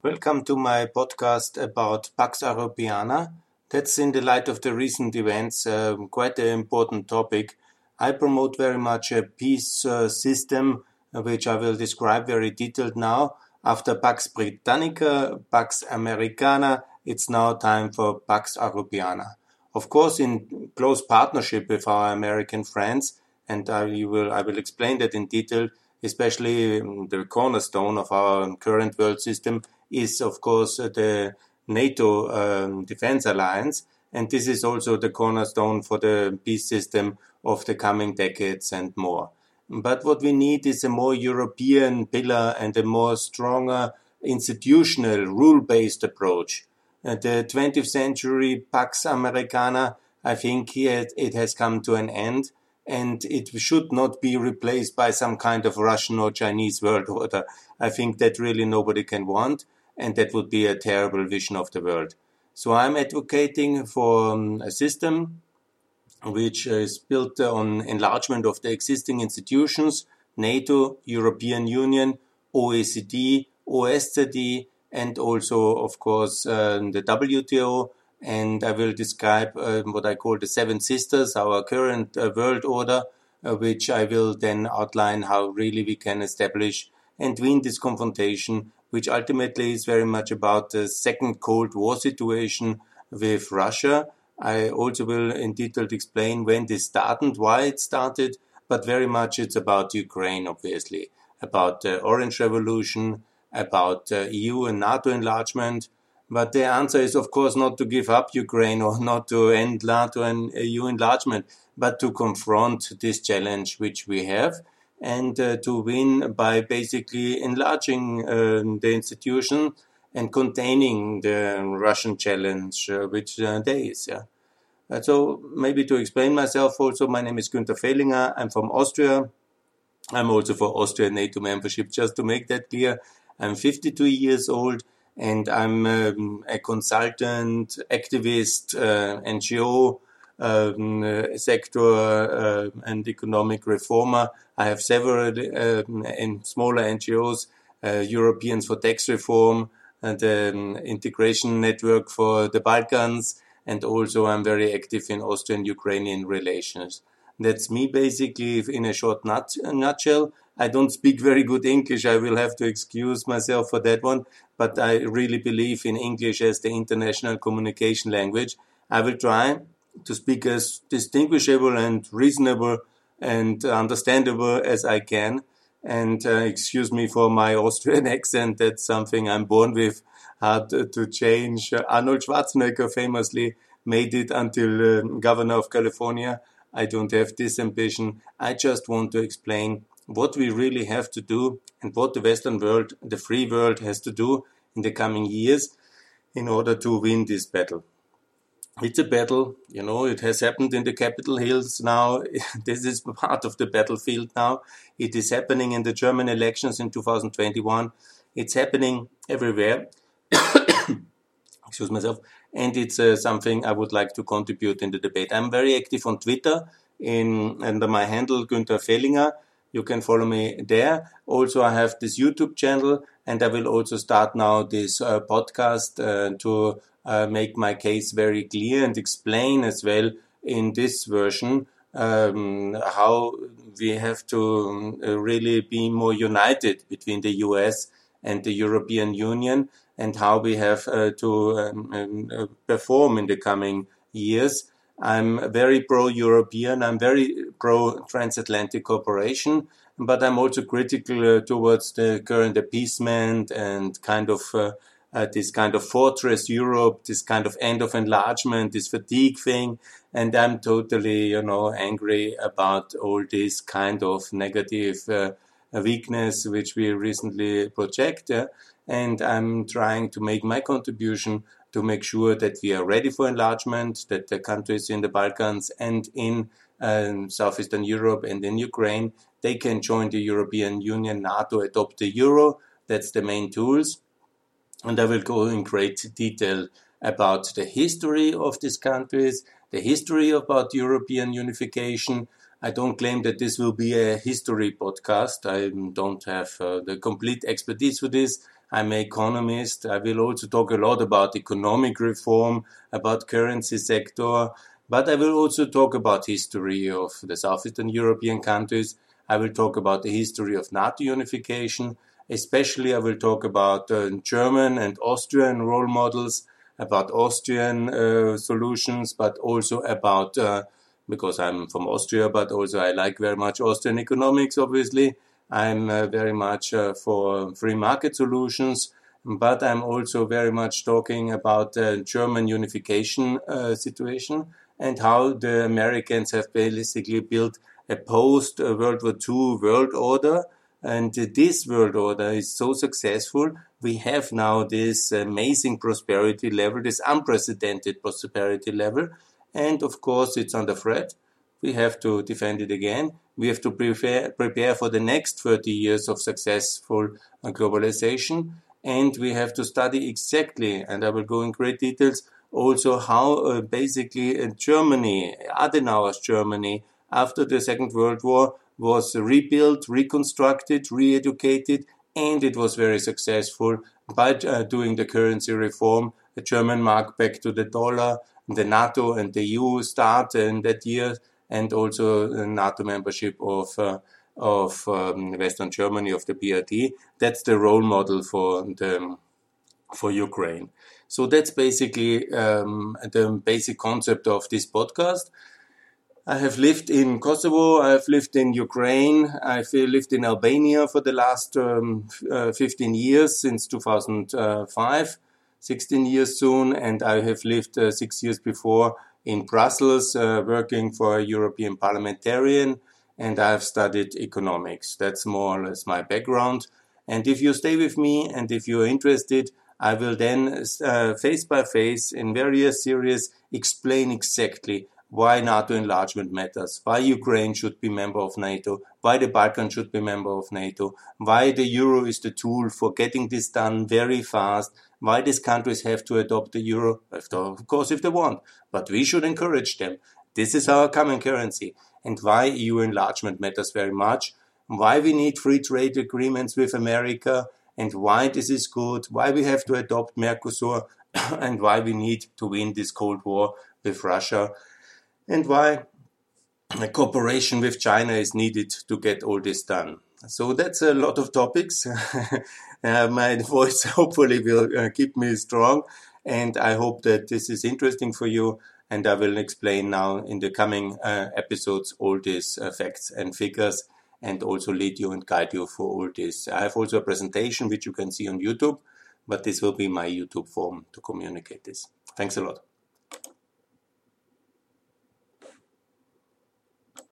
Welcome to my podcast about Pax Europiana. That's in the light of the recent events, uh, quite an important topic. I promote very much a peace uh, system, uh, which I will describe very detailed now. After Pax Britannica, Pax Americana, it's now time for Pax Europiana. Of course, in close partnership with our American friends, and I will, I will explain that in detail, especially um, the cornerstone of our current world system is, of course, the NATO um, defense alliance. And this is also the cornerstone for the peace system of the coming decades and more. But what we need is a more European pillar and a more stronger institutional rule-based approach. Uh, the 20th century Pax Americana, I think it has come to an end and it should not be replaced by some kind of Russian or Chinese world order. I think that really nobody can want and that would be a terrible vision of the world. So I'm advocating for um, a system which is built on enlargement of the existing institutions, NATO, European Union, OECD, OSCE, and also, of course, uh, the WTO. And I will describe uh, what I call the Seven Sisters, our current uh, world order, uh, which I will then outline how really we can establish and win this confrontation which ultimately is very much about the second Cold War situation with Russia. I also will in detail explain when this started, why it started, but very much it's about Ukraine, obviously, about the Orange Revolution, about EU and NATO enlargement. But the answer is, of course, not to give up Ukraine or not to end NATO and EU enlargement, but to confront this challenge which we have and uh, to win by basically enlarging uh, the institution and containing the Russian challenge, uh, which uh, there is. Yeah. Uh, so maybe to explain myself also, my name is Günther Fehlinger. I'm from Austria. I'm also for Austria NATO membership. Just to make that clear, I'm 52 years old and I'm um, a consultant, activist, uh, NGO, sector uh, and economic reformer. I have several um, in smaller NGOs, uh, Europeans for Tax Reform, and um, Integration Network for the Balkans, and also I'm very active in Austrian-Ukrainian relations. That's me basically in a short nut nutshell. I don't speak very good English. I will have to excuse myself for that one, but I really believe in English as the international communication language. I will try to speak as distinguishable and reasonable and understandable as I can. And uh, excuse me for my Austrian accent. That's something I'm born with. Hard to change. Arnold Schwarzenegger famously made it until uh, governor of California. I don't have this ambition. I just want to explain what we really have to do and what the Western world, the free world, has to do in the coming years in order to win this battle it's a battle. You know, it has happened in the Capitol Hills now. this is part of the battlefield now. It is happening in the German elections in 2021. It's happening everywhere. Excuse myself. And it's uh, something I would like to contribute in the debate. I'm very active on Twitter in under my handle Günther Fehlinger. You can follow me there. Also, I have this YouTube channel, and I will also start now this uh, podcast uh, to uh, make my case very clear and explain as well in this version um, how we have to uh, really be more united between the US and the European Union and how we have uh, to um, um, uh, perform in the coming years. I'm very pro-European. I'm very pro-transatlantic cooperation, but I'm also critical uh, towards the current appeasement and kind of uh, uh, this kind of fortress Europe, this kind of end of enlargement, this fatigue thing. And I'm totally, you know, angry about all this kind of negative uh, weakness which we recently project. And I'm trying to make my contribution to make sure that we are ready for enlargement, that the countries in the Balkans and in um, Southeastern Europe and in Ukraine, they can join the European Union, NATO, adopt the euro. That's the main tools and I will go in great detail about the history of these countries, the history about European unification. I don't claim that this will be a history podcast. I don't have uh, the complete expertise for this, I'm an economist. I will also talk a lot about economic reform, about currency sector, but I will also talk about history of the Southeastern European countries. I will talk about the history of NATO unification. Especially, I will talk about uh, German and Austrian role models, about Austrian uh, solutions, but also about, uh, because I'm from Austria, but also I like very much Austrian economics, obviously. I'm uh, very much uh, for free market solutions, but I'm also very much talking about the German unification uh, situation and how the Americans have basically built a post World War II world order. And this world order is so successful. We have now this amazing prosperity level, this unprecedented prosperity level. And of course, it's under threat we have to defend it again. We have to prepare, prepare for the next 30 years of successful uh, globalization. And we have to study exactly, and I will go in great details, also how uh, basically uh, Germany, Adenauer's Germany, after the Second World War, was rebuilt, reconstructed, re-educated, and it was very successful by uh, doing the currency reform, the German mark back to the dollar, the NATO and the EU start in that year and also NATO membership of uh, of um, Western Germany of the BRD. That's the role model for the for Ukraine. So that's basically um, the basic concept of this podcast. I have lived in Kosovo. I have lived in Ukraine. I've lived in Albania for the last um, uh, 15 years since 2005, 16 years soon, and I have lived uh, six years before in Brussels uh, working for a European parliamentarian, and I've studied economics. That's more or less my background. And if you stay with me and if you're interested, I will then uh, face by face in various series explain exactly why NATO enlargement matters, why Ukraine should be member of NATO, why the Balkans should be member of NATO, why the euro is the tool for getting this done very fast, why these countries have to adopt the euro, of course if they want, but we should encourage them. This is our common currency and why EU enlargement matters very much, why we need free trade agreements with America and why this is good, why we have to adopt Mercosur and why we need to win this Cold War with Russia and why a cooperation with China is needed to get all this done. So that's a lot of topics. uh, my voice hopefully will uh, keep me strong, and I hope that this is interesting for you. And I will explain now in the coming uh, episodes all these uh, facts and figures, and also lead you and guide you for all this. I have also a presentation which you can see on YouTube, but this will be my YouTube form to communicate this. Thanks a lot.